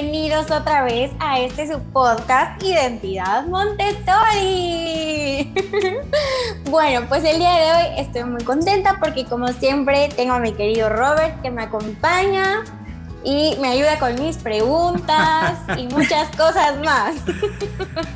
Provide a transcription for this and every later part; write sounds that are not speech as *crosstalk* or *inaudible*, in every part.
bienvenidos otra vez a este su podcast Identidad Montessori. *laughs* bueno, pues el día de hoy estoy muy contenta porque como siempre tengo a mi querido Robert que me acompaña y me ayuda con mis preguntas y muchas *laughs* cosas más.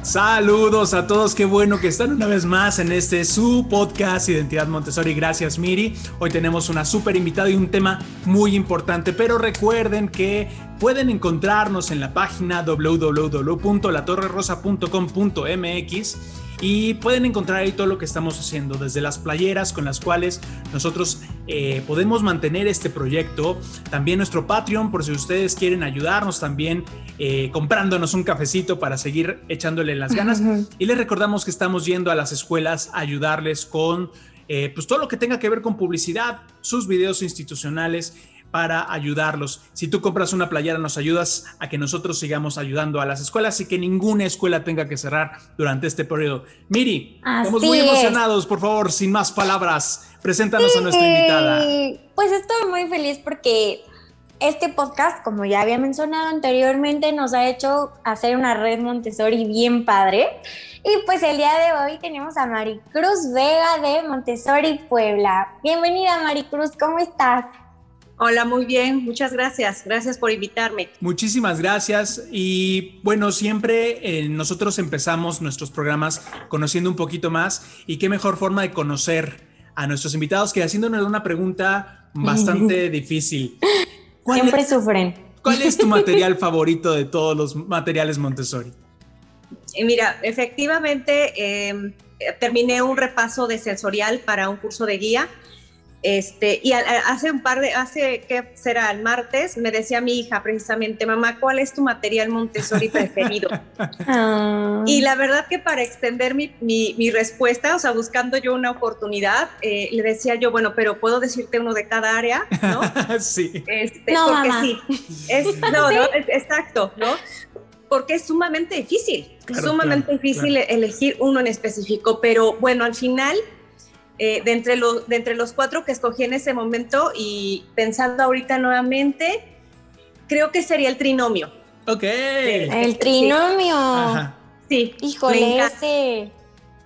Saludos a todos, qué bueno que están una vez más en este su podcast Identidad Montessori. Gracias Miri. Hoy tenemos una súper invitada y un tema muy importante, pero recuerden que pueden encontrarnos en la página www.latorrerosa.com.mx y pueden encontrar ahí todo lo que estamos haciendo, desde las playeras con las cuales nosotros eh, podemos mantener este proyecto, también nuestro Patreon, por si ustedes quieren ayudarnos también eh, comprándonos un cafecito para seguir echándole las ganas. Y les recordamos que estamos yendo a las escuelas a ayudarles con eh, pues todo lo que tenga que ver con publicidad, sus videos institucionales para ayudarlos. Si tú compras una playera, nos ayudas a que nosotros sigamos ayudando a las escuelas y que ninguna escuela tenga que cerrar durante este periodo. Miri, estamos muy emocionados. Por favor, sin más palabras, preséntanos a nuestra invitada. Pues estoy muy feliz porque este podcast, como ya había mencionado anteriormente, nos ha hecho hacer una red Montessori bien padre. Y pues el día de hoy tenemos a Maricruz Vega de Montessori Puebla. Bienvenida Maricruz, ¿cómo estás? Hola, muy bien, muchas gracias. Gracias por invitarme. Muchísimas gracias. Y bueno, siempre eh, nosotros empezamos nuestros programas conociendo un poquito más y qué mejor forma de conocer a nuestros invitados que haciéndonos una pregunta *laughs* bastante difícil. Siempre sufren. ¿Cuál es tu *laughs* material favorito de todos los materiales Montessori? Eh, mira, efectivamente, em, terminé un repaso de sensorial para un curso de guía este, y hace un par de, hace, ¿qué será? El martes, me decía mi hija precisamente, mamá, ¿cuál es tu material Montessori preferido? *laughs* Ah. Y la verdad que para extender mi, mi, respuesta, o sea, buscando yo una oportunidad, eh, le decía yo, bueno, pero puedo decirte uno de cada área, ¿no? *laughs* sí. Este, no, porque sí. Es, *laughs* no, no, exacto, ¿no? Porque es sumamente difícil, sumamente difícil elegir uno en específico, pero bueno, al final eh, de, entre de entre los cuatro que escogí en ese momento y pensando ahorita nuevamente, creo que sería el trinomio. Ok. el trinomio. Sí. Híjole, me encanta.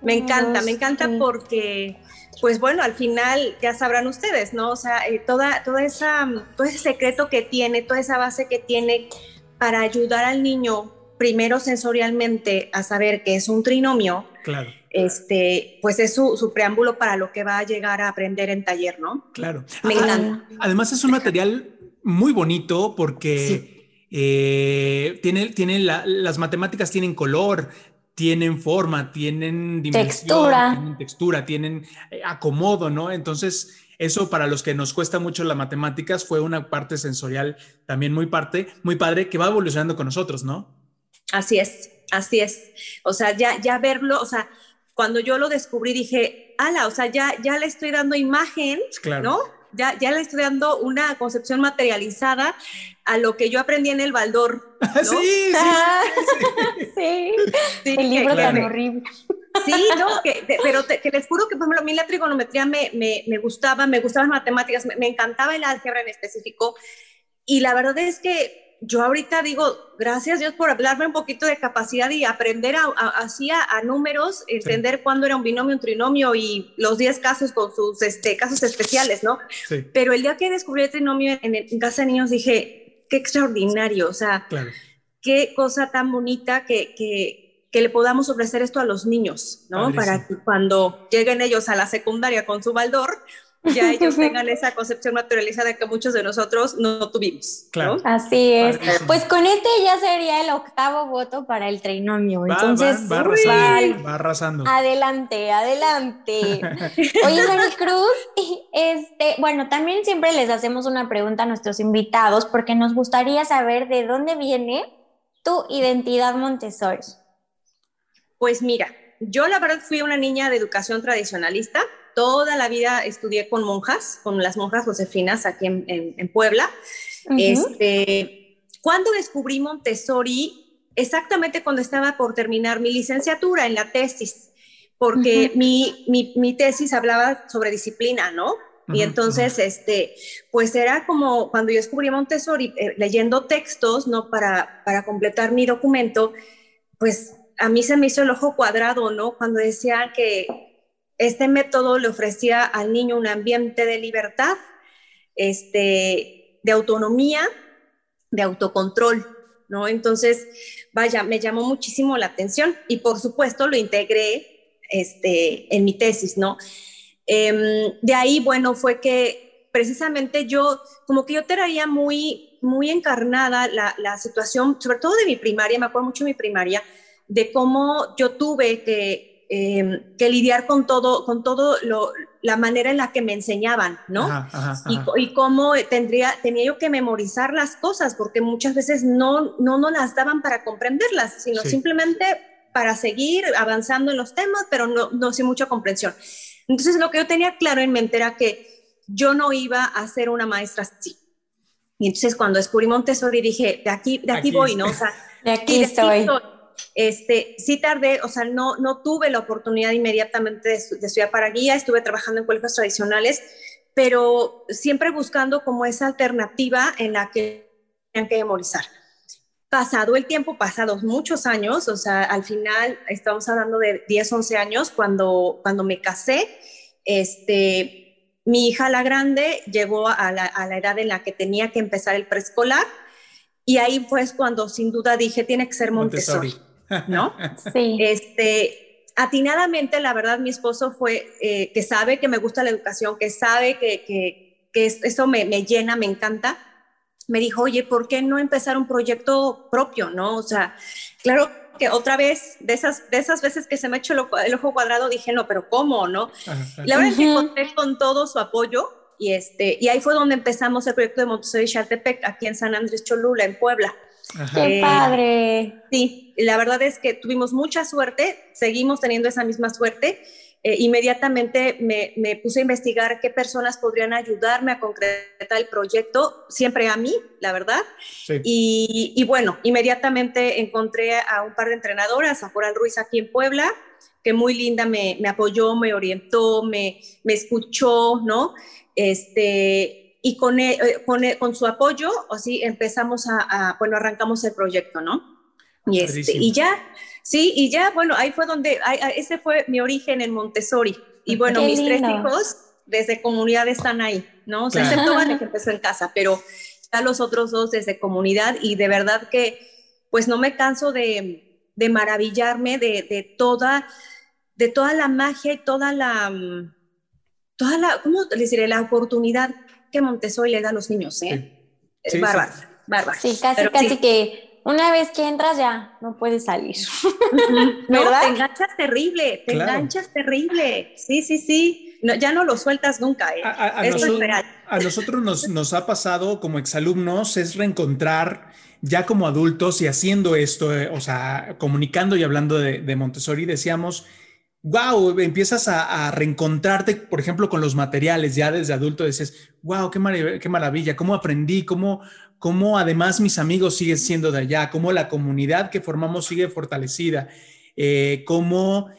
Me encanta, me encanta porque, pues bueno, al final ya sabrán ustedes, ¿no? O sea, eh, toda, toda esa, todo ese secreto que tiene, toda esa base que tiene para ayudar al niño primero sensorialmente a saber que es un trinomio. Claro este, pues es su, preámbulo para lo que va a llegar a aprender en taller, ¿no? Claro. Me encanta. Además es un material muy bonito porque eh, tiene, tiene las matemáticas tienen color, tienen forma, tienen dimensión, textura. tienen textura, tienen eh, acomodo, ¿no? Entonces, eso para los que nos cuesta mucho las matemáticas fue una parte sensorial también muy parte, muy padre que va evolucionando con nosotros, ¿no? Así es, así es. O sea, ya, ya verlo, o sea, cuando yo lo descubrí dije, ala, o sea, ya, ya le estoy dando imagen, ¿no? Ya, ya le estoy dando una concepción materializada a lo que yo aprendí en el Baldor. *laughs* ¿no? *laughs* Sí, sí, sí. El libro tan horrible. Sí, no, pero que les juro que por ejemplo, a mí la trigonometría me, me, me gustaba, me gustaban las matemáticas, me, me, encantaba el álgebra en específico. Y la verdad es que yo ahorita digo, gracias Dios por hablarme un poquito de capacidad y aprender así a, números, entender cuándo era un binomio, un trinomio y los 10 casos con sus este, casos especiales, ¿no? Pero el día que descubrí el trinomio en, casa de niños dije, qué extraordinario, o sea, qué cosa tan bonita que, que, que, le podamos ofrecer esto a los niños, ¿no? Para que cuando lleguen ellos a la secundaria con su baldor, ya ellos *laughs* tengan esa concepción materializada que muchos de nosotros no tuvimos. Claro. Así es. Pues con este ya sería el octavo voto para el trinomio. Entonces, va, arrasando, va, arrasando, Adelante, adelante. *laughs* Oye, Maricruz, este, bueno, también siempre les hacemos una pregunta a nuestros invitados porque nos gustaría saber de dónde viene tu identidad Montessori. Pues mira, yo la verdad fui una niña de educación tradicionalista toda la vida estudié con monjas, con las monjas josefinas aquí en, Puebla. este, cuando descubrí Montessori, exactamente cuando estaba por terminar mi licenciatura en la tesis, porque mi, mi, mi, tesis hablaba sobre disciplina, ¿no? y entonces, este, pues era como cuando yo descubrí Montessori, eh, leyendo textos, ¿no? Para, para completar mi documento, pues a mí se me hizo el ojo cuadrado, ¿no? Cuando decía que este método le ofrecía al niño un ambiente de libertad, este, de autonomía, de autocontrol, ¿no? Entonces, vaya, me llamó muchísimo la atención y por supuesto lo integré este, en mi tesis, ¿no? Em, de ahí, bueno, fue que precisamente yo, como que yo traía muy, muy encarnada la, la situación, sobre todo de mi primaria, me acuerdo mucho de mi primaria, de cómo yo tuve que, em, que lidiar con todo, con todo lo, la manera en la que me enseñaban, ¿no? Y, y, cómo tendría, tenía yo que memorizar las cosas, porque muchas veces no, no nos las daban para comprenderlas, sino simplemente para seguir avanzando en los temas, pero no, no sin mucha comprensión. Entonces, lo que yo tenía claro en mente era que yo no iba a ser una maestra así. Y entonces, cuando descubrí Montessori, dije, de aquí, de aquí, voy, ¿no? O sea, de aquí, estoy. Este, sí tardé, o sea, no, no tuve la oportunidad inmediatamente de, estudiar para guía, estuve trabajando en colegios tradicionales, pero siempre buscando como esa alternativa en la que tenían que memorizar. Pasado el tiempo, pasados muchos años, o sea, al final estamos hablando de 10, 11 años, cuando, cuando me casé, este, mi hija la grande llegó a la, a la edad en la que tenía que empezar el preescolar y ahí fue cuando sin duda dije, tiene que ser Montessori, ¿no? *laughs* Sí. Este, atinadamente, la verdad, mi esposo fue, eh, que sabe que me gusta la educación, que sabe que, que, que eso me, me llena, me encanta me dijo, oye, ¿por qué no empezar un proyecto propio, no? O sea, claro que otra vez, de esas, de esas veces que se me ha hecho el, ojo cuadrado, dije, no, pero ¿cómo, no? La verdad es que conté con todo su apoyo y, este, y ahí fue donde empezamos el proyecto de Montessori Chaltepec, aquí en San Andrés Cholula, en Puebla. ¡Qué eh, padre! Sí, la verdad es que tuvimos mucha suerte, seguimos teniendo esa misma suerte eh, inmediatamente me, me, puse a investigar qué personas podrían ayudarme a concretar el proyecto, siempre a mí, la verdad. Y, y, bueno, inmediatamente encontré a un par de entrenadoras, a Coral Ruiz aquí en Puebla, que muy linda me, me apoyó, me orientó, me, me escuchó, ¿no? Este, y con, e, eh, con, e, con, su apoyo, así empezamos a, a, bueno, arrancamos el proyecto, ¿no? Y, este, y ya Sí, y ya, bueno, ahí fue donde, ese fue mi origen en Montessori. Y bueno, mis tres hijos desde comunidad están ahí, ¿no? O sea, excepto Vale *laughs* que empezó en casa, pero ya los otros dos desde comunidad y de verdad que, pues no me canso de, de maravillarme de, de, toda, de toda la magia y toda la, mm, toda la, ¿cómo les diré? La oportunidad que Montessori le da a los niños, ¿eh? Sí. Es bárbaro, bárbaro. Sí, casi, casi que una vez que entras ya no puedes salir. *laughs* ¿verdad? te enganchas terrible, te enganchas terrible. Sí, sí, sí. ya no lo sueltas nunca. ¿eh? A, nosotros, nos, nos, ha pasado como exalumnos es reencontrar ya como adultos y haciendo esto, eh, o sea, comunicando y hablando de, de Montessori, decíamos, wow, empiezas a, reencontrarte, por ejemplo, con los materiales, ya desde adulto dices, wow, qué, qué maravilla, cómo aprendí, cómo, cómo además mis amigos siguen siendo de allá, cómo la comunidad que formamos sigue fortalecida, eh, cómo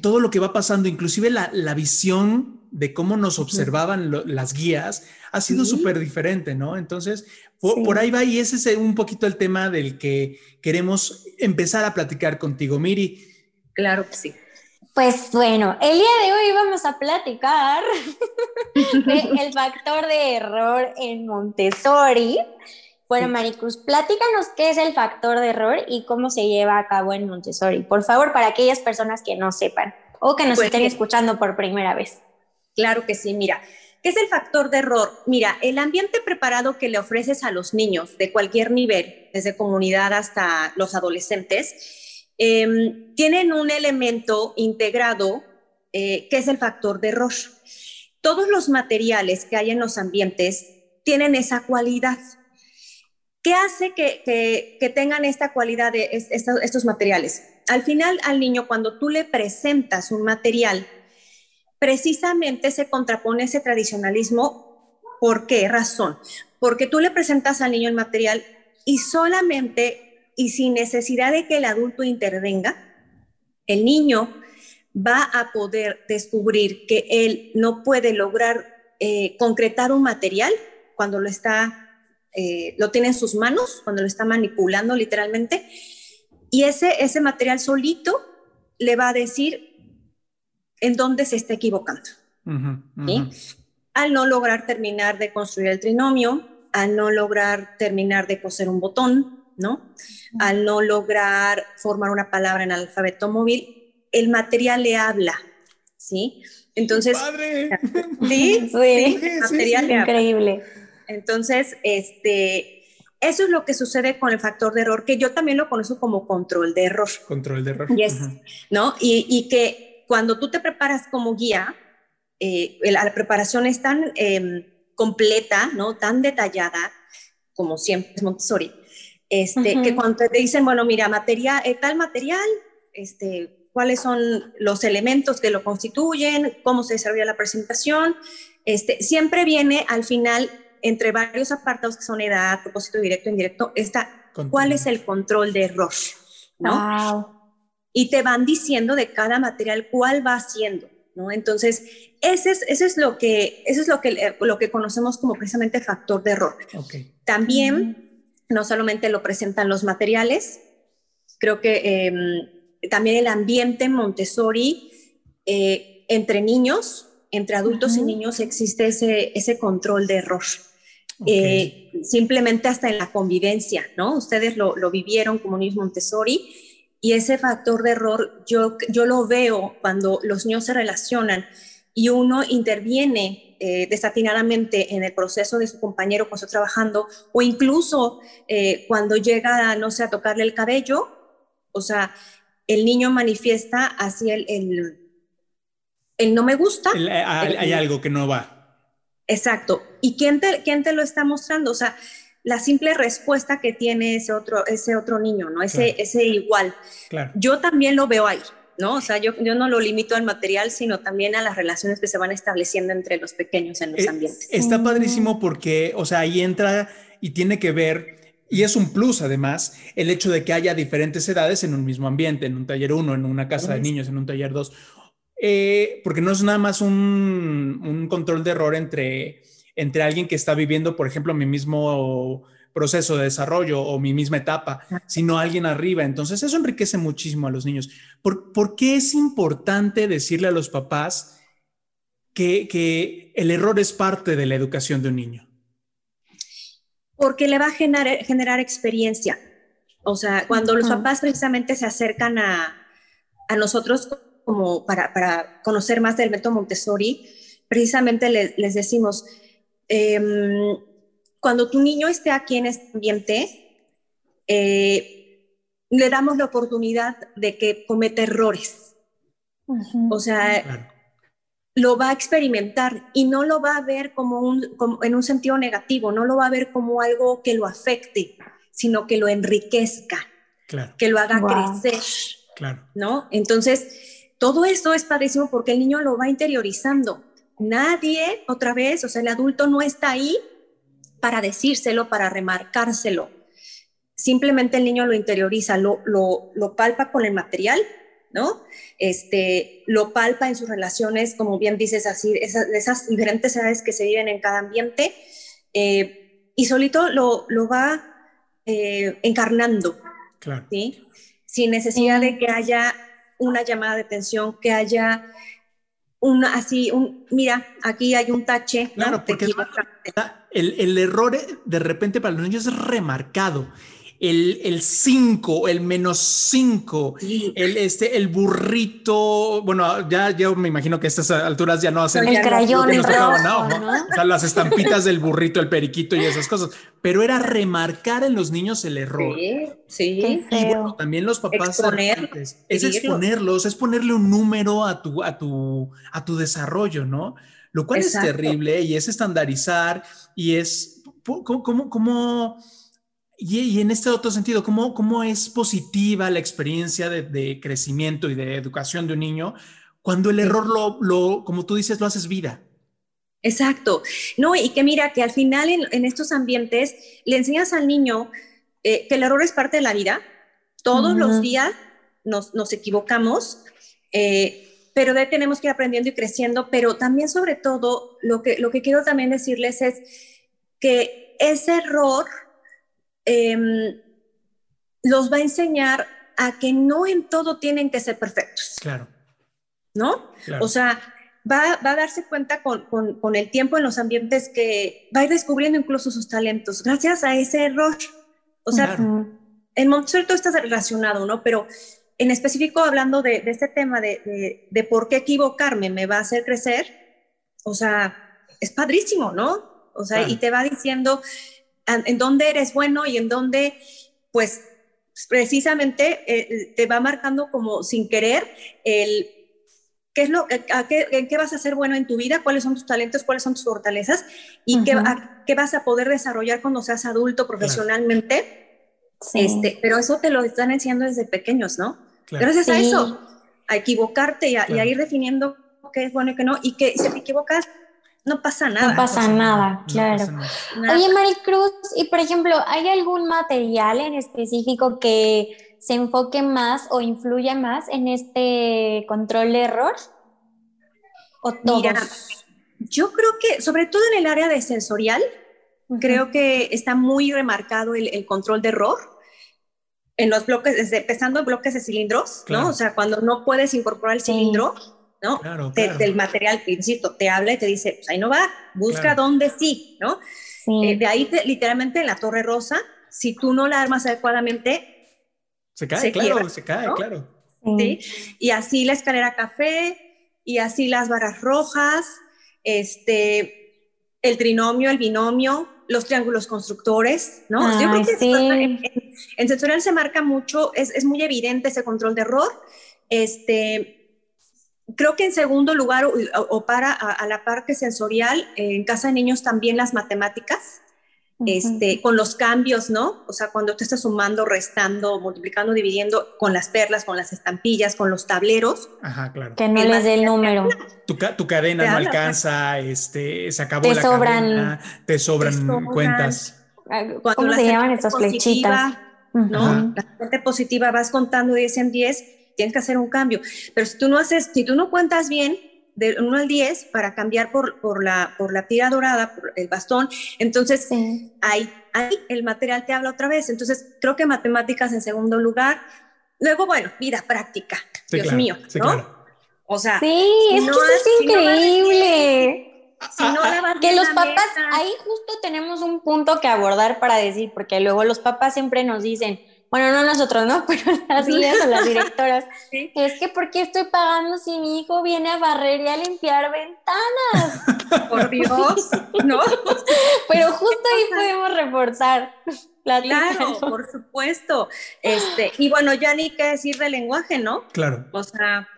todo lo que va pasando, inclusive la, la visión de cómo nos observaban las guías, ha sido súper diferente, ¿no? Entonces, por, por, ahí va y ese es un poquito el tema del que queremos empezar a platicar contigo, Miri. Claro que sí. Pues bueno, el día de hoy vamos a platicar *laughs* del factor de error en Montessori. Bueno, Maricruz, platícanos qué es el factor de error y cómo se lleva a cabo en Montessori, por favor, para aquellas personas que no sepan o que nos pues estén escuchando por primera vez. Claro que sí, mira, ¿qué es el factor de error? Mira, el ambiente preparado que le ofreces a los niños de cualquier nivel, desde comunidad hasta los adolescentes, Em, tienen un elemento integrado eh, que es el factor de error. Todos los materiales que hay en los ambientes tienen esa cualidad. ¿Qué hace que, tengan esta cualidad de estos, materiales? Al final, al niño, cuando tú le presentas un material, precisamente se contrapone ese tradicionalismo. ¿Por qué razón? Porque tú le presentas al niño el material y solamente y sin necesidad de que el adulto intervenga, el niño va a poder descubrir que él no puede lograr eh, concretar un material cuando lo está, eh, lo tiene en sus manos, cuando lo está manipulando literalmente, y ese, ese material solito le va a decir en dónde se está equivocando. Al no lograr terminar de construir el trinomio, al no lograr terminar de coser un botón, ¿no? Al no lograr formar una palabra en alfabeto móvil, el material le habla, ¿sí? Entonces, padre. *laughs* *laughs* sí, sí, material increíble. Entonces, este, eso es lo que sucede con el factor de error, que yo también lo conozco como control de error. Control de error. ¿no? Y, y, que cuando tú te preparas como guía, eh, la preparación es tan em, completa, ¿no? Tan detallada, como siempre es Montessori, este, que cuando te dicen, bueno, mira, material, eh, tal material, este, cuáles son los elementos que lo constituyen, cómo se desarrolla la presentación. Este, siempre viene al final, entre varios apartados que son edad, propósito directo, indirecto, está cuál es el control de error, ¿no? Y te van diciendo de cada material cuál va haciendo, ¿no? Entonces, ese es, ese es, lo, que, eso es lo, que, lo que conocemos como precisamente factor de error. También, no solamente lo presentan los materiales, creo que em, también el ambiente Montessori eh, entre niños, entre adultos y niños existe ese, ese control de error. Eh, simplemente hasta en la convivencia, ¿no? Ustedes lo, lo, vivieron como niños Montessori y ese factor de error yo, yo lo veo cuando los niños se relacionan y uno interviene eh, desatinadamente en el proceso de su compañero cuando está trabajando o incluso cuando llega, no sé, a tocarle el cabello, o sea, el niño manifiesta así el, el, no me gusta. hay, algo que no va. Exacto. ¿Y quién te, quién te lo está mostrando? O sea, la simple respuesta que tiene ese otro, ese otro niño, ¿no? Ese, ese igual. Claro. Yo también lo veo ahí, ¿no? O sea, yo, yo no lo limito al material, sino también a las relaciones que se van estableciendo entre los pequeños en los eh, ambientes. Está padrísimo porque, o sea, ahí entra y tiene que ver y es un plus, además, el hecho de que haya diferentes edades en un mismo ambiente, en un taller 1, en una casa de niños, en un taller 2, eh, porque no es nada más un, control de error entre, entre alguien que está viviendo, por ejemplo, mi mismo proceso de desarrollo o mi misma etapa, sino alguien arriba. Entonces, eso enriquece muchísimo a los niños. ¿Por, ¿por qué es importante decirle a los papás que, que el error es parte de la educación de un niño? porque le va a generar, generar experiencia. O sea, cuando los papás precisamente se acercan a, a nosotros como para, para, conocer más del método Montessori, precisamente les decimos, em, cuando tu niño esté aquí en este ambiente, eh, le damos la oportunidad de que cometa errores. O sea, lo va a experimentar y no lo va a ver como, un, en un sentido negativo, no lo va a ver como algo que lo afecte, sino que lo enriquezca, que lo haga crecer. Claro. ¿no? Entonces, todo esto es padrísimo porque el niño lo va interiorizando. Nadie, otra vez, o sea, el adulto no está ahí para decírselo, para remarcárselo. Simplemente el niño lo interioriza, lo, lo, lo palpa con el material ¿no? Este, lo palpa en sus relaciones, como bien dices, así, esas, esas diferentes edades que se viven en cada ambiente, eh, y solito lo, lo va eh, encarnando, ¿sí? Sin necesidad de que haya una llamada de atención, que haya una, así, un, mira, aquí hay un tache. Claro, porque el, el, error de repente para los niños es remarcado el 5, el menos 5, el, este, el burrito, bueno, ya yo me imagino que a estas alturas ya no hacen el crayón, el no, O sea, las estampitas del burrito, el periquito y esas cosas, pero era remarcar en los niños el error. Sí, Y bueno, también los papás es exponerlos, es ponerle un número a tu, a tu, a tu desarrollo, ¿no? Lo cual es terrible y es estandarizar y es, ¿cómo, cómo, cómo y, en este otro sentido, ¿cómo, ¿cómo es positiva la experiencia de, crecimiento y de educación de un niño cuando el error, lo, lo, como tú dices, lo haces vida? Exacto. No, y que mira, que al final en, estos ambientes le enseñas al niño eh, que el error es parte de la vida. Todos los días nos, nos equivocamos, eh, pero de ahí tenemos que ir aprendiendo y creciendo, pero también sobre todo lo que, lo que quiero también decirles es que ese error em, los va a enseñar a que no en todo tienen que ser perfectos. Claro. ¿No? O sea, va, a darse cuenta con, el tiempo en los ambientes que va a ir descubriendo incluso sus talentos gracias a ese error. O sea, en Montessori todo está relacionado, ¿no? Pero en específico hablando de, este tema de, de, por qué equivocarme me va a hacer crecer, o sea, es padrísimo, ¿no? O sea, y te va diciendo en dónde eres bueno y en dónde, pues, precisamente eh, te va marcando como sin querer el qué es lo, en qué vas a ser bueno en tu vida, cuáles son tus talentos, cuáles son tus fortalezas y qué, qué, vas a poder desarrollar cuando seas adulto profesionalmente. Este, pero eso te lo están enseñando desde pequeños, ¿no? Gracias a eso, a equivocarte y a, ir definiendo qué es bueno y qué no, y que si te equivocas, no pasa nada. No pasa, nada, claro. Oye, Maricruz, y por ejemplo, ¿hay algún material en específico que se enfoque más o influya más en este control de error? ¿O todos? yo creo que, sobre todo en el área de sensorial, creo que está muy remarcado el, control de error en los bloques, desde, empezando en bloques de cilindros, ¿no? O sea, cuando no puedes incorporar el cilindro, ¿no? del material, insisto, te habla y te dice, pues ahí no va, busca dónde sí, ¿no? Eh, de ahí, literalmente en la Torre Rosa, si tú no la armas adecuadamente, se cae, claro, se cae, claro. ¿Sí? Y así la escalera café, y así las varas rojas, este, el trinomio, el binomio, los triángulos constructores, ¿no? Yo creo que en, sensorial se marca mucho, es, es, muy evidente ese control de error. Este, creo que en segundo lugar, o, para a, la parte sensorial, en casa de niños también las matemáticas, este, con los cambios, ¿no? O sea, cuando te estás sumando, restando, multiplicando, dividiendo, con las perlas, con las estampillas, con los tableros. Ajá, claro. Que no les dé el número. Tu, tu cadena no alcanza, este, se acabó te la sobran, cadena, te sobran, cuentas. Ah, ¿Cómo se llaman estas flechitas? ¿no? La parte positiva vas contando 10 en 10 tienes que hacer un cambio. Pero si tú no haces, si tú no cuentas bien, de 1 al 10 para cambiar por, por, la, por la tira dorada, por el bastón. Entonces, ahí, ahí el material te habla otra vez. Entonces, creo que matemáticas en segundo lugar. Luego, bueno, vida práctica. Dios mío, ¿no? O sea, sí, es que es increíble. Si no que los papás, ahí justo tenemos un punto que abordar para decir, porque luego los papás siempre nos dicen, bueno, no nosotros, ¿no? *laughs* Pero las guías o las directoras, *laughs* es que ¿por qué estoy pagando si mi hijo viene a barrer y a limpiar ventanas? *laughs* Por Dios, ¿no? Pero justo ahí podemos reforzar. La claro, por supuesto. Este, y bueno, ya ni qué decir de lenguaje, ¿no? Claro. O sea,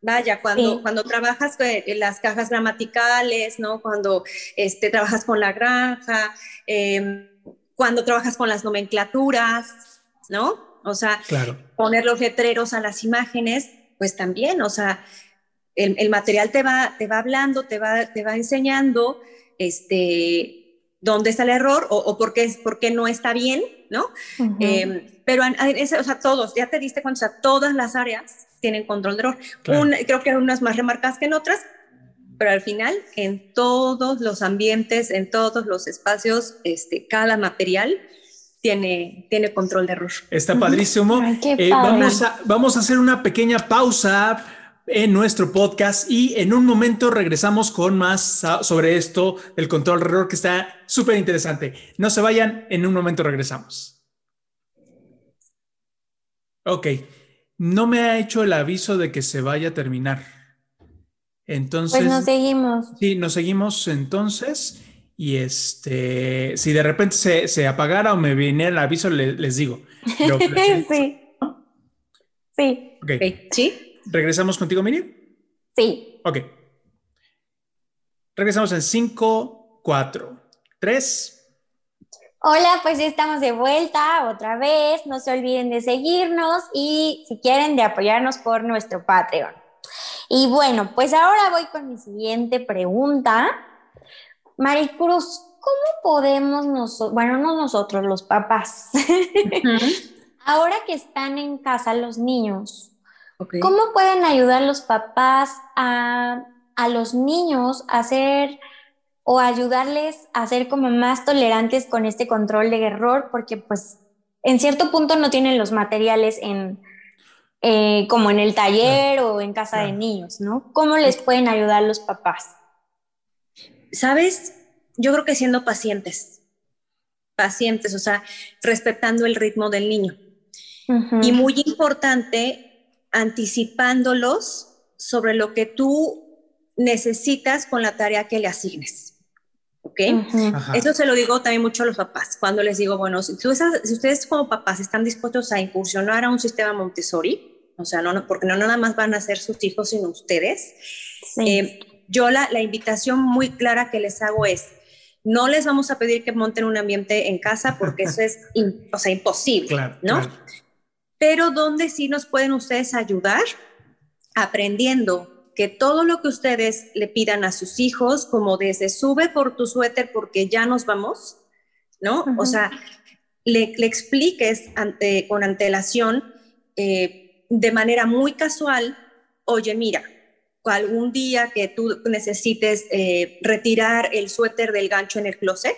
vaya, cuando, cuando trabajas en las cajas gramaticales, ¿no? Cuando este, trabajas con la granja, em, cuando trabajas con las nomenclaturas, ¿no? O sea, poner los letreros a las imágenes, pues también, o sea, el, material te va, te va hablando, te va, te va enseñando, este, dónde está el error o, por, qué, por, qué, no está bien, ¿no? Em, pero, o sea, todos, ya te diste cuenta, o sea, todas las áreas tienen control de error. creo que hay unas más remarcadas que en otras, pero al final, en todos los ambientes, en todos los espacios, este, cada material tiene, tiene control de error. Está padrísimo. Eh, vamos, a, vamos a hacer una pequeña pausa en nuestro podcast y en un momento regresamos con más sobre esto del control de error que está súper interesante. No se vayan, en un momento regresamos. Ok, no me ha hecho el aviso de que se vaya a terminar. Entonces... Pues nos seguimos. Sí, nos seguimos entonces. Y este, si de repente se, se apagara o me viniera el aviso, les digo. *laughs* sí. Sí. Okay. ¿Sí? ¿Regresamos contigo, Miri? Sí. Ok. Regresamos en 5, 4, 3. Hola, pues ya estamos de vuelta otra vez. No se olviden de seguirnos y si quieren de apoyarnos por nuestro Patreon. Y bueno, pues ahora voy con mi siguiente pregunta Maricruz, ¿cómo podemos nosotros, bueno, no nosotros, los papás, *laughs* ahora que están en casa los niños, ¿Cómo pueden ayudar los papás a, a los niños a hacer o ayudarles a ser como más tolerantes con este control de error? Porque pues en cierto punto no tienen los materiales en, eh, como en el taller o en casa de niños, ¿no? ¿Cómo les pueden ayudar los papás? Sabes, yo creo que siendo pacientes, pacientes, o sea, respetando el ritmo del niño. Y muy importante, anticipándolos sobre lo que tú necesitas con la tarea que le asignes. ¿Ok? Eso se lo digo también mucho a los papás. Cuando les digo, bueno, si, si ustedes como papás están dispuestos a incursionar a un sistema Montessori, o sea, no, porque no nada más van a ser sus hijos, sino ustedes, eh, yo la, la invitación muy clara que les hago es, no les vamos a pedir que monten un ambiente en casa porque eso es *laughs* o sea, imposible, ¿no? Pero donde sí nos pueden ustedes ayudar aprendiendo que todo lo que ustedes le pidan a sus hijos, como desde sube por tu suéter porque ya nos vamos, ¿no? O sea, le, expliques ante, con antelación eh, de manera muy casual, oye, mira, algún día que tú necesites eh, retirar el suéter del gancho en el closet,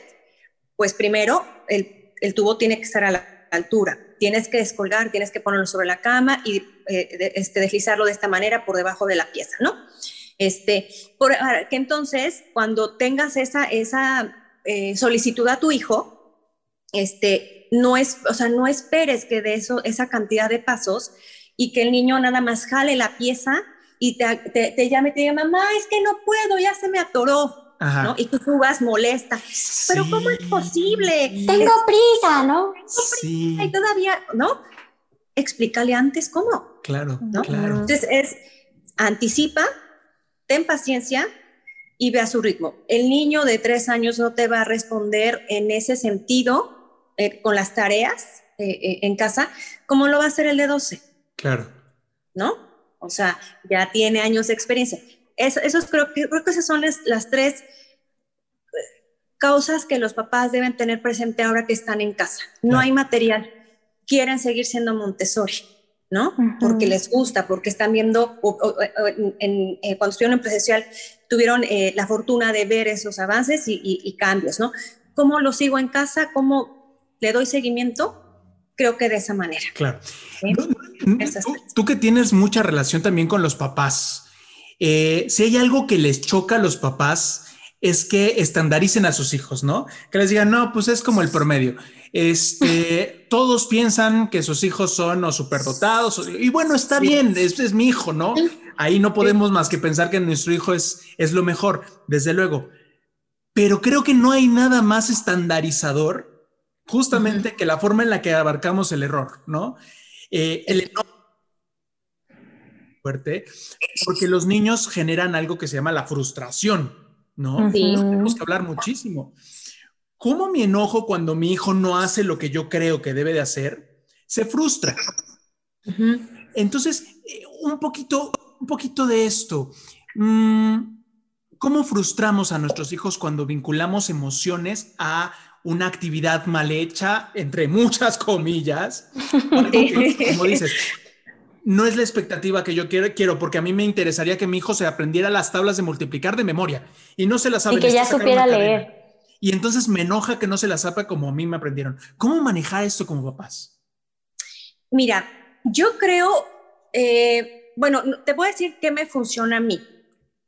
pues primero el, tubo tiene que estar a la altura. Tienes que descolgar, tienes que ponerlo sobre la cama y eh, este, deslizarlo de esta manera por debajo de la pieza, ¿no? Este, por, que entonces, cuando tengas esa, esa eh, solicitud a tu hijo, este, no, es, o sea, no esperes que de eso, esa cantidad de pasos y que el niño nada más jale la pieza y te, te, te llame y te diga, mamá, es que no puedo, ya se me atoró. ¿no? Y tú vas molesta. Pero ¿cómo es posible? Tengo prisa, ¿no? Sí. Y todavía, ¿no? Explícale antes cómo. Claro, ¿no? claro. Entonces es anticipa, ten paciencia y ve a su ritmo. El niño de tres años no te va a responder en ese sentido eh, con las tareas eh, eh, en casa, como lo va a hacer el de 12. Claro. ¿No? O sea, ya tiene años de experiencia. Es, esos creo que, creo que esas son las, tres eh, causas que los papás deben tener presente ahora que están en casa. No hay material, quieren seguir siendo Montessori, ¿no? Porque les gusta, porque están viendo, en, eh, cuando estuvieron en presencial, tuvieron eh, la fortuna de ver esos avances y, y, cambios, ¿no? ¿Cómo lo sigo en casa? ¿Cómo le doy seguimiento? creo que de esa manera. Claro. Tú, que tienes mucha relación también con los papás, eh, si hay algo que les choca a los papás, es que estandaricen a sus hijos, ¿no? Que les digan, no, pues es como el promedio. Este, *laughs* todos piensan que sus hijos son o superdotados, y bueno, está bien, este es mi hijo, ¿no? Ahí no podemos más que pensar que nuestro hijo es, es lo mejor, desde luego. Pero creo que no hay nada más estandarizador justamente que la forma en la que abarcamos el error, ¿no? Eh, el fuerte, porque los niños generan algo que se llama la frustración, ¿no? Tenemos que hablar muchísimo. ¿Cómo mi enojo cuando mi hijo no hace lo que yo creo que debe de hacer? Se frustra. Entonces, eh, un poquito, un poquito de esto. Mm, ¿Cómo frustramos a nuestros hijos cuando vinculamos emociones a una actividad mal hecha, entre muchas comillas, como dices, no es la expectativa que yo quiero, quiero, porque a mí me interesaría que mi hijo se aprendiera las tablas de multiplicar de memoria y no se las sabe. Y que ya supiera leer. Y entonces me enoja que no se las sepa como a mí me aprendieron. ¿Cómo manejar esto como papás? Mira, yo creo, eh, bueno, te voy a decir qué me funciona a mí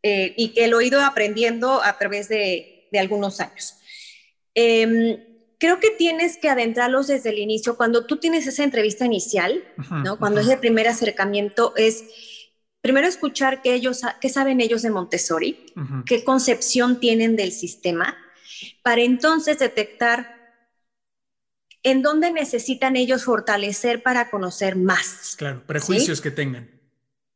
eh, y que lo he ido aprendiendo a través de, de algunos años. Em, creo que tienes que adentrarlos desde el inicio. Cuando tú tienes esa entrevista inicial, ¿no? Cuando es el primer acercamiento, es primero escuchar qué, ellos, qué saben ellos de Montessori, qué concepción tienen del sistema, para entonces detectar en dónde necesitan ellos fortalecer para conocer más. Claro, prejuicios que tengan.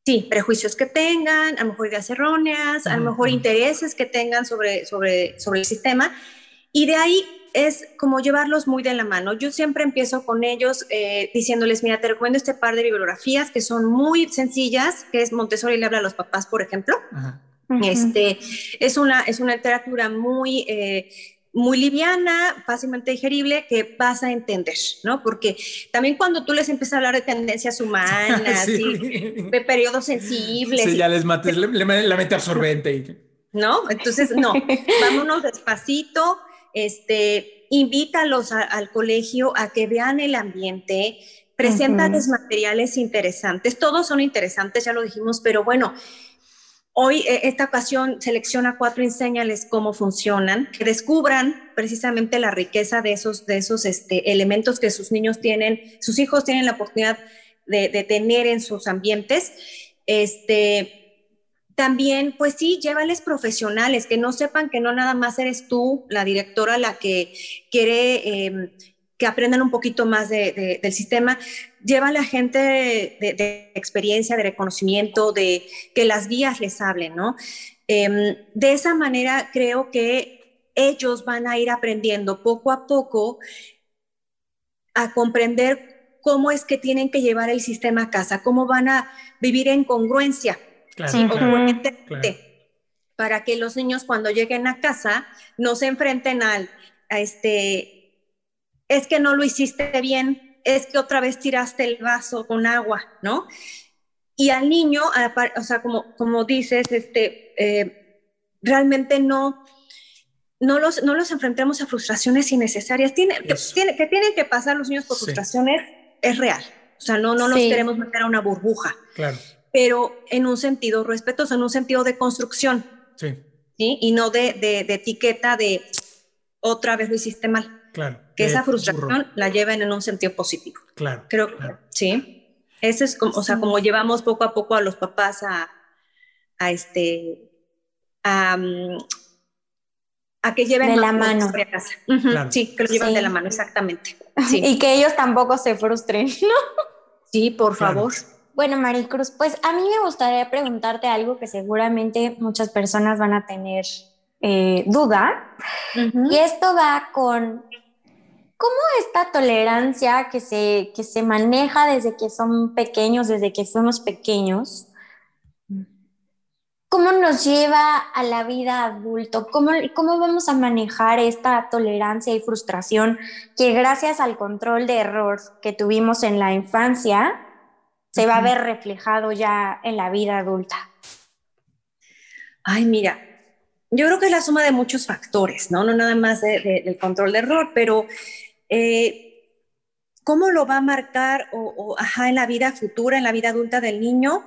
Sí, prejuicios que tengan, a lo mejor ideas erróneas, a lo mejor intereses que tengan sobre, sobre, sobre el sistema y de ahí es como llevarlos muy de la mano. Yo siempre empiezo con ellos eh, diciéndoles, mira, te recomiendo este par de bibliografías que son muy sencillas, que es Montessori le habla a los papás, por ejemplo. Este, es, una, es una literatura muy, eh, muy liviana, fácilmente digerible, que vas a entender, ¿no? Porque también cuando tú les empiezas a hablar de tendencias humanas *laughs* y de periodos sensibles. Sí, ya les mates la mente absorbente. ¿No? Entonces, no, *laughs* vámonos despacito, este, invítalos al colegio a que vean el ambiente, preséntales materiales interesantes, todos son interesantes, ya lo dijimos, pero bueno, Hoy, eh, esta ocasión, selecciona cuatro, enséñales cómo funcionan, que descubran precisamente la riqueza de esos, de esos este, elementos que sus niños tienen, sus hijos tienen la oportunidad de, tener en sus ambientes. Este, también, pues sí, llévales profesionales, que no sepan que no nada más eres tú, la directora, la que quiere em, que aprendan un poquito más del sistema, lleva a la gente de, experiencia, de reconocimiento, de que las guías les hablen, ¿no? Em, de esa manera creo que ellos van a ir aprendiendo poco a poco a comprender cómo es que tienen que llevar el sistema a casa, cómo van a vivir en congruencia, para que los niños cuando lleguen a casa no se enfrenten al, a este es que no lo hiciste bien, es que otra vez tiraste el vaso con agua, ¿no? Y al niño, o sea, como, como dices, este, eh, realmente no, no los, no los enfrentemos a frustraciones innecesarias. Tiene, que, tiene, que tienen que pasar los niños por frustraciones, es real. O sea, no, no nos queremos meter a una burbuja. Claro. Pero en un sentido respetuoso, en un sentido de construcción. Sí. ¿sí? Y no de, de, de etiqueta de otra vez lo hiciste mal. Que esa frustración la lleven en un sentido positivo. Claro. Creo que sí. Ese es como, o sea, como llevamos poco a poco a los papás a, a este, a, mm, a que lleven de la mano. A casa. Sí, que lo lleven de la mano, exactamente. *laughs* Y que ellos tampoco se frustren, ¿no? Sí, por favor. Bueno, Maricruz, pues a mí me gustaría preguntarte algo que seguramente muchas personas van a tener eh, duda. Y esto va con ¿Cómo esta tolerancia que se, que se maneja desde que son pequeños, desde que fuimos pequeños, cómo nos lleva a la vida adulto? ¿Cómo, ¿Cómo vamos a manejar esta tolerancia y frustración que gracias al control de error que tuvimos en la infancia se va a ver reflejado ya en la vida adulta? Ay, mira, yo creo que es la suma de muchos factores, ¿no? No nada más del control de error, pero eh, ¿Cómo lo va a marcar o, ajá, en la vida futura, en la vida adulta del niño?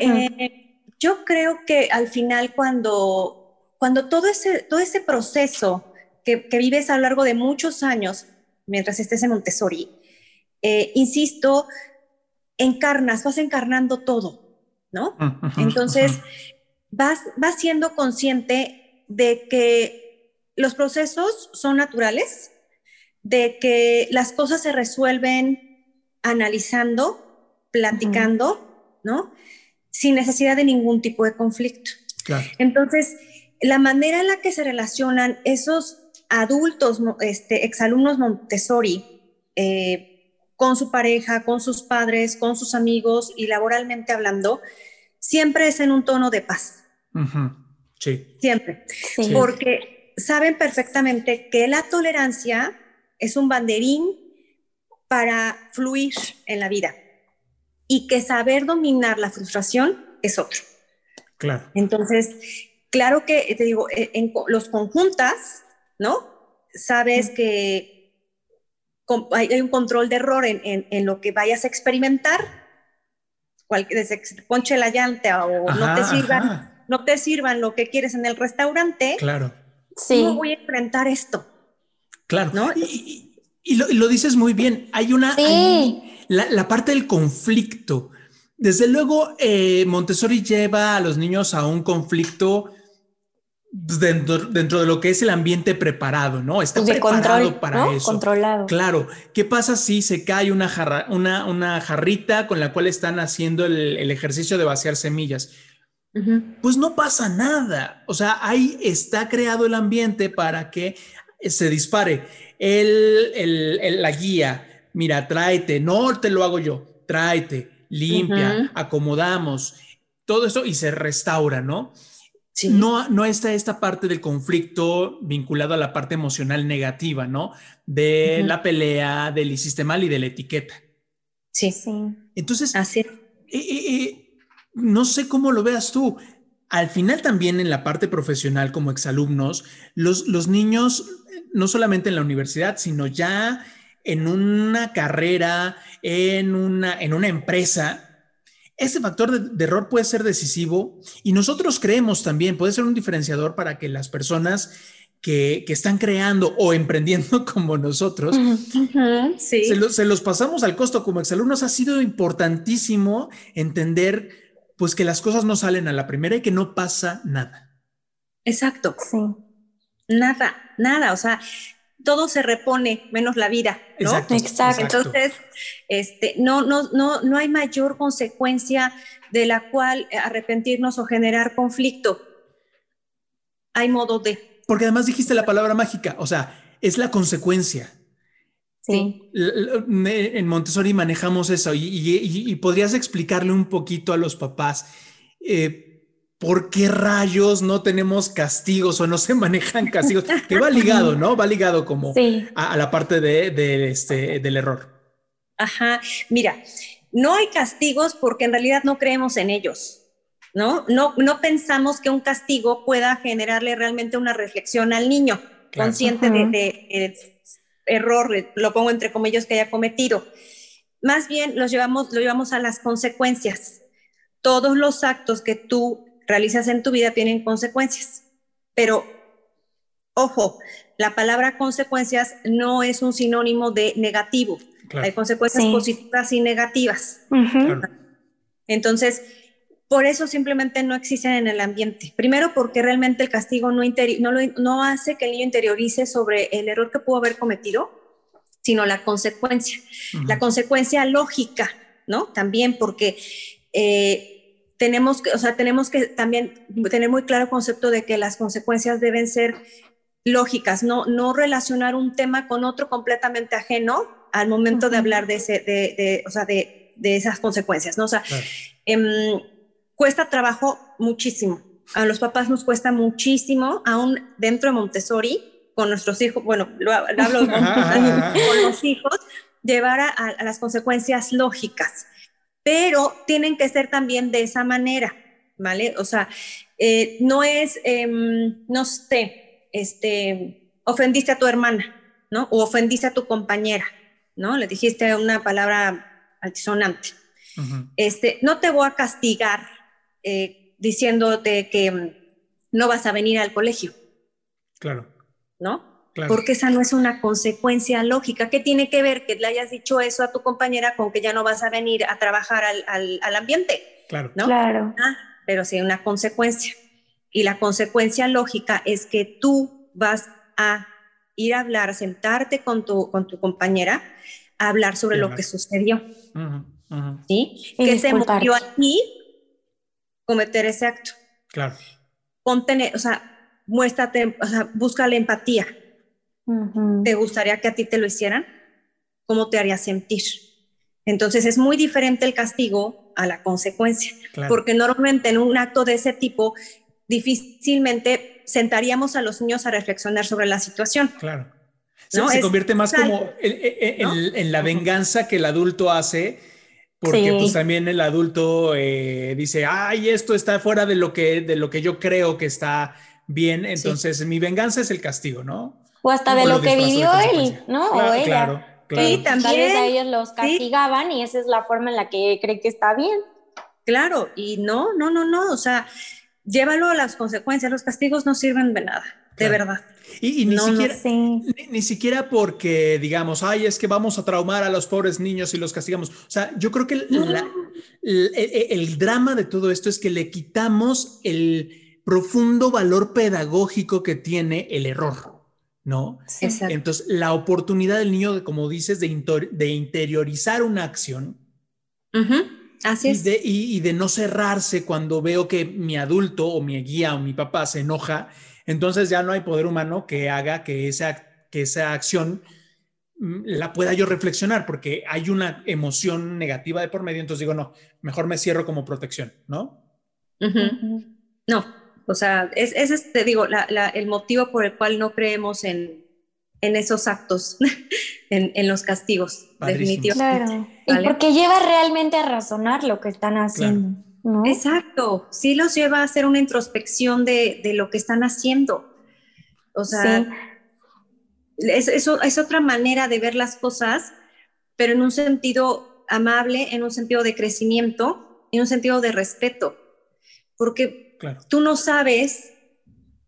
Eh, yo creo que al final cuando, cuando todo, ese, todo ese proceso que, que, vives a lo largo de muchos años, mientras estés en Montessori, eh, insisto, encarnas, vas encarnando todo, ¿no? Entonces, vas, vas siendo consciente de que los procesos son naturales, de que las cosas se resuelven analizando, platicando, ¿no? Sin necesidad de ningún tipo de conflicto. Entonces, la manera en la que se relacionan esos adultos, este, exalumnos Montessori, eh, con su pareja, con sus padres, con sus amigos y laboralmente hablando, siempre es en un tono de paz. Sí. Siempre. Porque saben perfectamente que la tolerancia es un banderín para fluir en la vida y que saber dominar la frustración es otro. Claro. Entonces, claro que te digo, e, en, los conjuntas, ¿no? Sabes que hay, un control de error en, lo que vayas a experimentar, desde que se ponche la llanta o no te sirvan, no te sirvan lo que quieres en el restaurante. Claro. Sí. ¿Cómo voy a enfrentar esto? Claro. ¿no? Y, lo, dices muy bien. Hay una. la, parte del conflicto. Desde luego, eh, Montessori lleva a los niños a un conflicto dentro, dentro, de lo que es el ambiente preparado, ¿no? Está pues preparado para eso. Controlado. Claro. ¿Qué pasa si se cae una, jarra, una, una jarrita con la cual están haciendo el, ejercicio de vaciar semillas? Pues no pasa nada. O sea, ahí está creado el ambiente para que se dispare. El, la guía, mira, tráete, no te lo hago yo, tráete, limpia, acomodamos, todo eso y se restaura, ¿no? No, no está esta parte del conflicto vinculado a la parte emocional negativa, ¿no? De la pelea, del hiciste mal y de la etiqueta. Sí, sí. Entonces, Así eh, eh, eh, no sé cómo lo veas tú. Al final también en la parte profesional como exalumnos, los, los niños, no solamente en la universidad, sino ya en una carrera, en una, en una empresa, ese factor de, error puede ser decisivo y nosotros creemos también, puede ser un diferenciador para que las personas que, están creando o emprendiendo *laughs* como nosotros, se, los pasamos al costo como exalumnos. Ha sido importantísimo entender pues que las cosas no salen a la primera y que no pasa nada. Exacto. Sí. Nada, nada. O sea, todo se repone menos la vida, ¿no? Exacto. Entonces, este, no, no, no, no hay mayor consecuencia de la cual arrepentirnos o generar conflicto. Hay modo de. Porque además dijiste la palabra mágica, o sea, es la consecuencia. Sí. En Montessori manejamos eso y, podrías explicarle un poquito a los papás. Eh, ¿por qué rayos no tenemos castigos o no se manejan castigos? Que va ligado, ¿no? Va ligado como a, la parte de, este, del error. Ajá, mira, no hay castigos porque en realidad no creemos en ellos. ¿No? No, no pensamos que un castigo pueda generarle realmente una reflexión al niño consciente de, error, lo pongo entre comillas, que haya cometido. Más bien los llevamos, lo llevamos a las consecuencias. Todos los actos que tú realizas en tu vida tienen consecuencias. Pero, ojo, la palabra consecuencias no es un sinónimo de negativo. Hay consecuencias positivas y negativas. Entonces, por eso simplemente no existen en el ambiente. Primero, porque realmente el castigo no, no, hace que el niño interiorice sobre el error que pudo haber cometido, sino la consecuencia. La consecuencia lógica, ¿no? También porque eh, tenemos que, o sea, tenemos que también tener muy claro el concepto de que las consecuencias deben ser lógicas, no, no relacionar un tema con otro completamente ajeno al momento de hablar de, ese, de, de, o sea, de, de, esas consecuencias, ¿no? O sea, em, cuesta trabajo muchísimo. A los papás nos cuesta muchísimo, aún dentro de Montessori, con nuestros hijos, bueno, lo, hablo *laughs* con los hijos, llevar a, a las consecuencias lógicas pero tienen que ser también de esa manera, ¿vale? O sea, eh, no es, em, no sé, este, ofendiste a tu hermana, ¿no? O ofendiste a tu compañera, ¿no? Le dijiste una palabra altisonante. este, no te voy a castigar eh, diciéndote que mm, no vas a venir al colegio. Claro. ¿No? Porque esa no es una consecuencia lógica. ¿Qué tiene que ver que le hayas dicho eso a tu compañera con que ya no vas a venir a trabajar al, al, ambiente? Claro. ¿no? Claro. Ah, pero sí, una consecuencia. Y la consecuencia lógica es que tú vas a ir a hablar, a sentarte con tu, con tu compañera, a hablar sobre lo que sucedió. ¿Sí? ¿Qué se movió a ti cometer ese acto? Claro. Contener, o sea, muéstrate, o sea, busca la empatía ¿Te gustaría que a ti te lo hicieran? ¿Cómo te haría sentir? Entonces es muy diferente el castigo a la consecuencia, porque normalmente en un acto de ese tipo difícilmente sentaríamos a los niños a reflexionar sobre la situación. Claro. Se, convierte más como en, la venganza que el adulto hace, porque pues también el adulto eh, dice, ay, esto está fuera de lo que, de lo que yo creo que está bien, entonces mi venganza es el castigo, ¿no? O hasta de lo que vivió él, ¿no? o ella. Claro, claro. Sí, también. Tal vez a ellos los castigaban y esa es la forma en la que cree que está bien. Claro, y no, no, no, no, o sea, llévalo a las consecuencias, los castigos no sirven de nada, de verdad. Y, ni, siquiera, ni, siquiera porque digamos, ay, es que vamos a traumar a los pobres niños y los castigamos. O sea, yo creo que el, drama de todo esto es que le quitamos el profundo valor pedagógico que tiene el error. ¿No? Entonces, la oportunidad del niño, como dices, de, de interiorizar una acción. Así y es. De, y, de no cerrarse cuando veo que mi adulto o mi guía o mi papá se enoja, entonces ya no hay poder humano que haga que esa, que esa acción mm, la pueda yo reflexionar, porque hay una emoción negativa de por medio, entonces digo, no, mejor me cierro como protección, ¿no? No, O sea, es, es te digo, el motivo por el cual no creemos en, en esos actos, *laughs* en, los castigos, definitivamente. Claro. Y porque lleva realmente a razonar lo que están haciendo. Exacto, sí los lleva a hacer una introspección de, lo que están haciendo. O sea, es, es otra manera de ver las cosas, pero en un sentido amable, en un sentido de crecimiento, en un sentido de respeto. Porque tú no sabes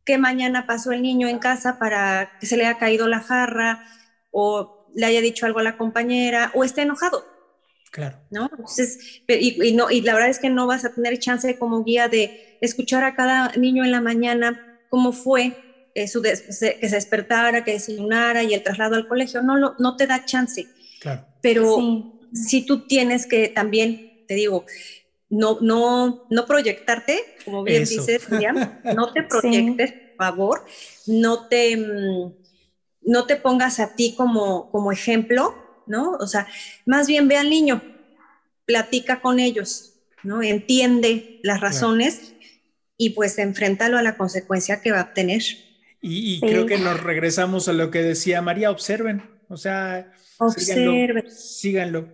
qué mañana pasó el niño en casa para que se le haya caído la jarra o le haya dicho algo a la compañera o esté enojado. Claro. ¿No? Entonces, y, no, y la verdad es que no vas a tener chance como guía de escuchar a cada niño en la mañana cómo fue eh, su que se despertara, que desayunara y el traslado al colegio. No, lo, no te da chance. Claro. Pero si tú tienes que también, te digo, no, no, no proyectarte, como bien dices, no te *laughs* proyectes, por favor, no te, mm, no te pongas a ti como, como ejemplo, ¿no? O sea, más bien ve al niño, platica con ellos, ¿no? Entiende las razones y pues enfréntalo a la consecuencia que va a tener. Y, creo que nos regresamos a lo que decía María, observen, o sea, observen. Síganlo.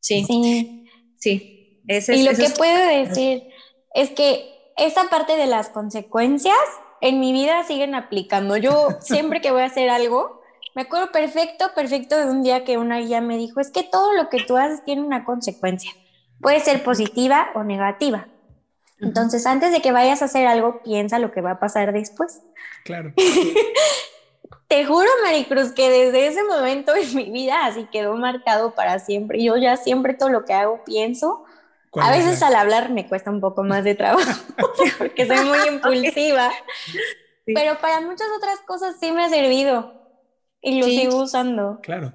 Sí, sí. sí y lo que puedo decir es que esa parte de las consecuencias en mi vida siguen aplicando. Yo *laughs* siempre que voy a hacer algo, me acuerdo perfecto, perfecto de un día que una guía me dijo, es que todo lo que tú haces tiene una consecuencia. Puede ser positiva o negativa. Entonces, antes de que vayas a hacer algo, piensa lo que va a pasar después. Claro. *laughs* Te juro, Maricruz, que desde ese momento en mi vida así quedó marcado para siempre. Yo ya siempre todo lo que hago pienso a veces al hablar me cuesta un poco más de trabajo *laughs* porque soy muy impulsiva, pero para muchas otras cosas sí me ha servido y lo sigo usando. Claro.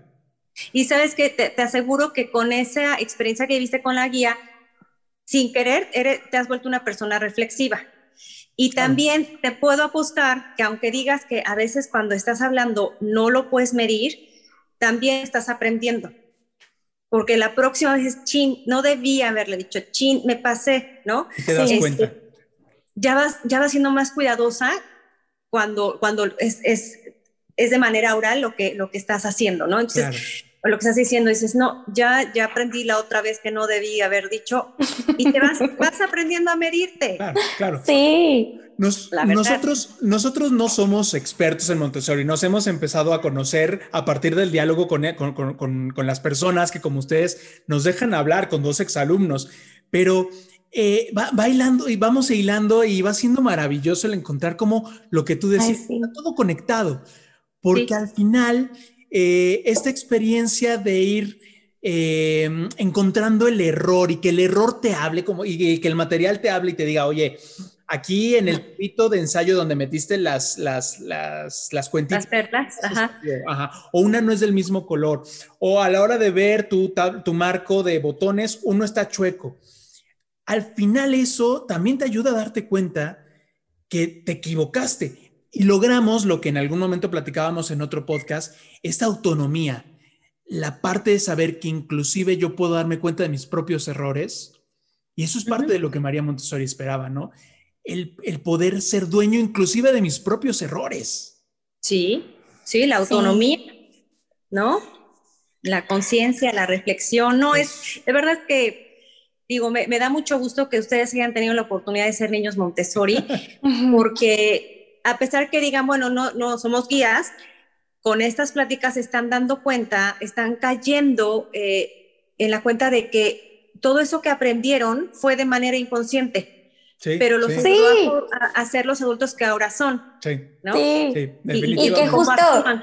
Y sabes que te, aseguro que con esa experiencia que viste con la guía, sin querer, te has vuelto una persona reflexiva. Y también te puedo apostar que aunque digas que a veces cuando estás hablando no lo puedes medir, también estás aprendiendo porque la próxima vez es chin, no debía haberle dicho chin, me pasé, ¿no? te das este, cuenta. Ya vas, ya vas siendo más cuidadosa cuando, cuando es, es, es, de manera oral lo que, lo que estás haciendo, ¿no? Entonces, lo que estás diciendo, dices, no, ya, ya aprendí la otra vez que no debí haber dicho, y te vas, *laughs* vas aprendiendo a medirte. Claro, claro. Sí nosotros, nosotros no somos expertos en Montessori, nos hemos empezado a conocer a partir del diálogo con, con, con, las personas que como ustedes nos dejan hablar con dos exalumnos, pero eh, va bailando y vamos hilando y va siendo maravilloso el encontrar como lo que tú decías, está todo conectado, porque al final eh, esta experiencia de ir... Eh, encontrando el error y que el error te hable como y que el material te hable y te diga, oye, Aquí en el pito de ensayo donde metiste las, las, las, las cuentitas. Las perlas, ajá. ajá. O una no es del mismo color. O a la hora de ver tu, tu marco de botones, uno está chueco. Al final eso también te ayuda a darte cuenta que te equivocaste. Y logramos lo que en algún momento platicábamos en otro podcast, esta autonomía, la parte de saber que inclusive yo puedo darme cuenta de mis propios errores. Y eso es parte de lo que María Montessori esperaba, ¿no? el, poder ser dueño inclusive de mis propios errores. Sí, sí, la autonomía, ¿no? La conciencia, la reflexión, no es, de verdad es que, digo, me, da mucho gusto que ustedes hayan tenido la oportunidad de ser niños Montessori, *laughs* porque a pesar que digan, bueno, no, no somos guías, con estas pláticas están dando cuenta, están cayendo eh, en la cuenta de que todo eso que aprendieron fue de manera inconsciente pero los sí. a, a, ser los adultos que ahora son. Sí. ¿no? Sí. y, que justo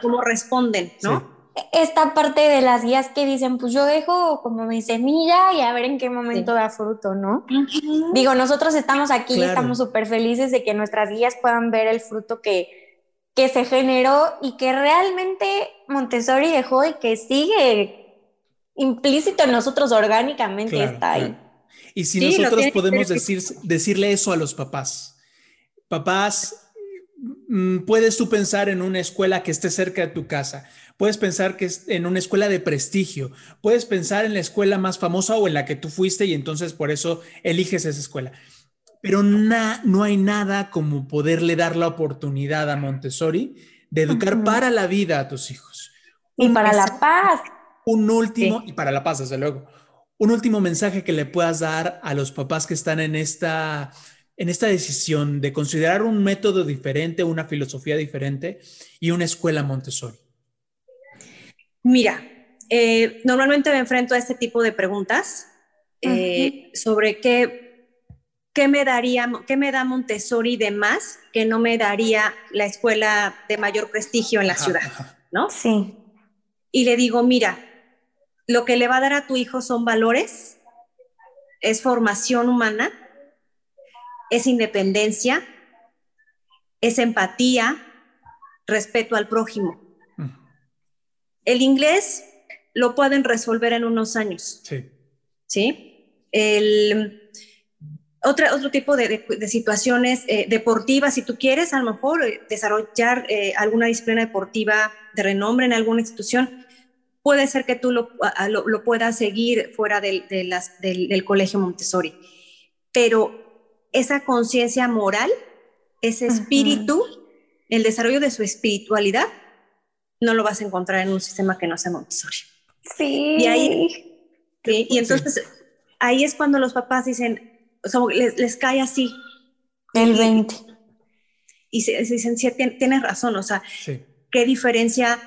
cómo responden, ¿no? Esta parte de las guías que dicen, pues yo dejo como mi semilla y a ver en qué momento da fruto, ¿no? Digo, nosotros estamos aquí, y estamos súper felices de que nuestras guías puedan ver el fruto que, que se generó y que realmente Montessori dejó y que sigue implícito en nosotros orgánicamente está ahí. Y si nosotros podemos decir, decirle eso a los papás, papás, puedes tú pensar en una escuela que esté cerca de tu casa, puedes pensar que es en una escuela de prestigio, puedes pensar en la escuela más famosa o en la que tú fuiste y entonces por eso eliges esa escuela. Pero no hay nada como poderle dar la oportunidad a Montessori de educar para la vida a tus hijos. Y para la paz. Un último, y para la paz, desde luego, un último mensaje que le puedas dar a los papás que están en esta, en esta decisión de considerar un método diferente, una filosofía diferente y una escuela Montessori. Mira, eh, normalmente me enfrento a este tipo de preguntas eh, sobre qué, qué, me daría, qué me da Montessori de más que no me daría la escuela de mayor prestigio en la ciudad, ¿no? Sí. Y le digo, mira, lo que le va a dar a tu hijo son valores, es formación humana, es independencia, es empatía, respeto al prójimo. El inglés lo pueden resolver en unos años. Sí. ¿Sí? El, otra, otro tipo de, situaciones eh, deportivas, si tú quieres a lo mejor eh, desarrollar eh, alguna disciplina deportiva de renombre en alguna institución, puede ser que tú lo, lo, puedas seguir fuera del, del, colegio Montessori. Pero esa conciencia moral, ese espíritu, el desarrollo de su espiritualidad, no lo vas a encontrar en un sistema que no sea Montessori. Sí. Y ahí, y entonces ahí es cuando los papás dicen, les, cae así. El 20. Y, se, dicen, sí, tienes razón, o sea, qué diferencia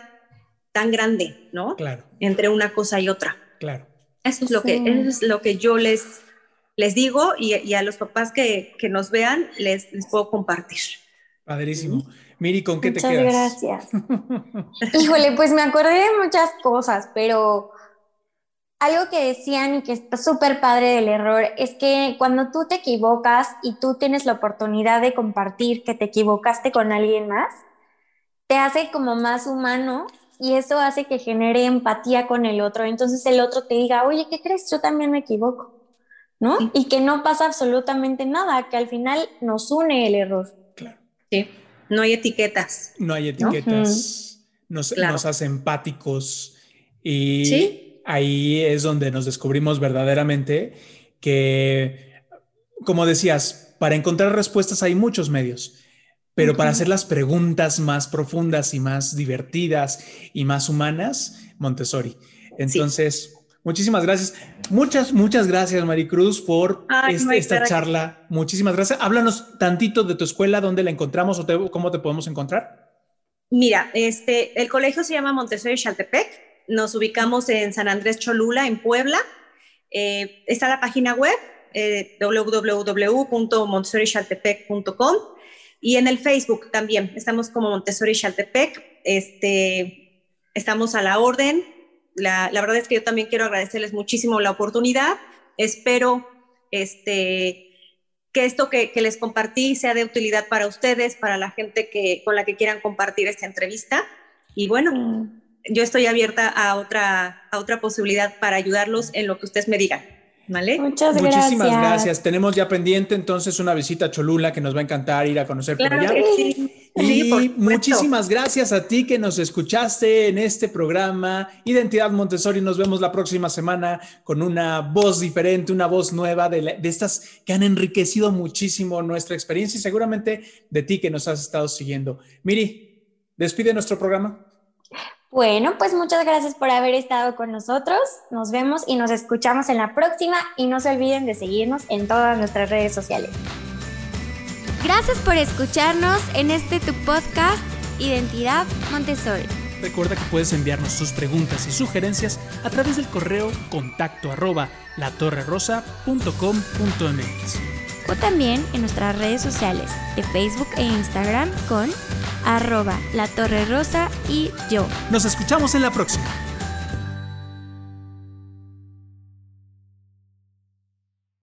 tan grande, ¿no? Claro. Entre una cosa y otra. Claro. Eso es lo, que, es lo que yo les, les digo y, a los papás que, que nos vean les, les, puedo compartir. Padrísimo. Miri, ¿con qué te quedas? gracias. *laughs* Híjole, pues me acordé de muchas cosas, pero algo que decían y que está súper padre del error es que cuando tú te equivocas y tú tienes la oportunidad de compartir que te equivocaste con alguien más, te hace como más humano y eso hace que genere empatía con el otro. Entonces el otro te diga, oye, ¿qué crees? Yo también me equivoco, ¿no? Y que no pasa absolutamente nada, que al final nos une el error. Claro. Sí, no hay etiquetas. No hay etiquetas, nos, nos, hace empáticos y ahí es donde nos descubrimos verdaderamente que, como decías, para encontrar respuestas hay muchos medios pero para hacer las preguntas más profundas y más divertidas y más humanas, Montessori. Entonces, muchísimas gracias. Muchas, muchas gracias, Maricruz, por este, esta charla. Muchísimas gracias. Háblanos tantito de tu escuela, dónde la encontramos o cómo te podemos encontrar. Mira, este, el colegio se llama Montessori Chaltepec. Nos ubicamos en San Andrés Cholula, en Puebla. Eh, está la página web eh, www.montessorichaltepec.com y en el Facebook también, estamos como Montessori Chaltepec, este, estamos a la orden. La, la, verdad es que yo también quiero agradecerles muchísimo la oportunidad. Espero este, que esto que, que, les compartí sea de utilidad para ustedes, para la gente que, con la que quieran compartir esta entrevista. Y bueno, yo estoy abierta a otra, a otra posibilidad para ayudarlos en lo que ustedes me digan. Muchas gracias. Muchísimas gracias. Tenemos ya pendiente entonces una visita a Cholula que nos va a encantar ir a conocer por allá. Y muchísimas gracias a ti que nos escuchaste en este programa Identidad Montessori. Nos vemos la próxima semana con una voz diferente, una voz nueva de, de estas que han enriquecido muchísimo nuestra experiencia y seguramente de ti que nos has estado siguiendo. Miri, despide nuestro programa. Bueno, pues muchas gracias por haber estado con nosotros. Nos vemos y nos escuchamos en la próxima y no se olviden de seguirnos en todas nuestras redes sociales. Gracias por escucharnos en este tu podcast Identidad Montessori. Recuerda que puedes enviarnos tus preguntas y sugerencias a través del correo contacto arroba latorrerosa.com.mx o también en nuestras redes sociales de Facebook e Instagram con arroba la torre rosa y yo. Nos escuchamos en la próxima.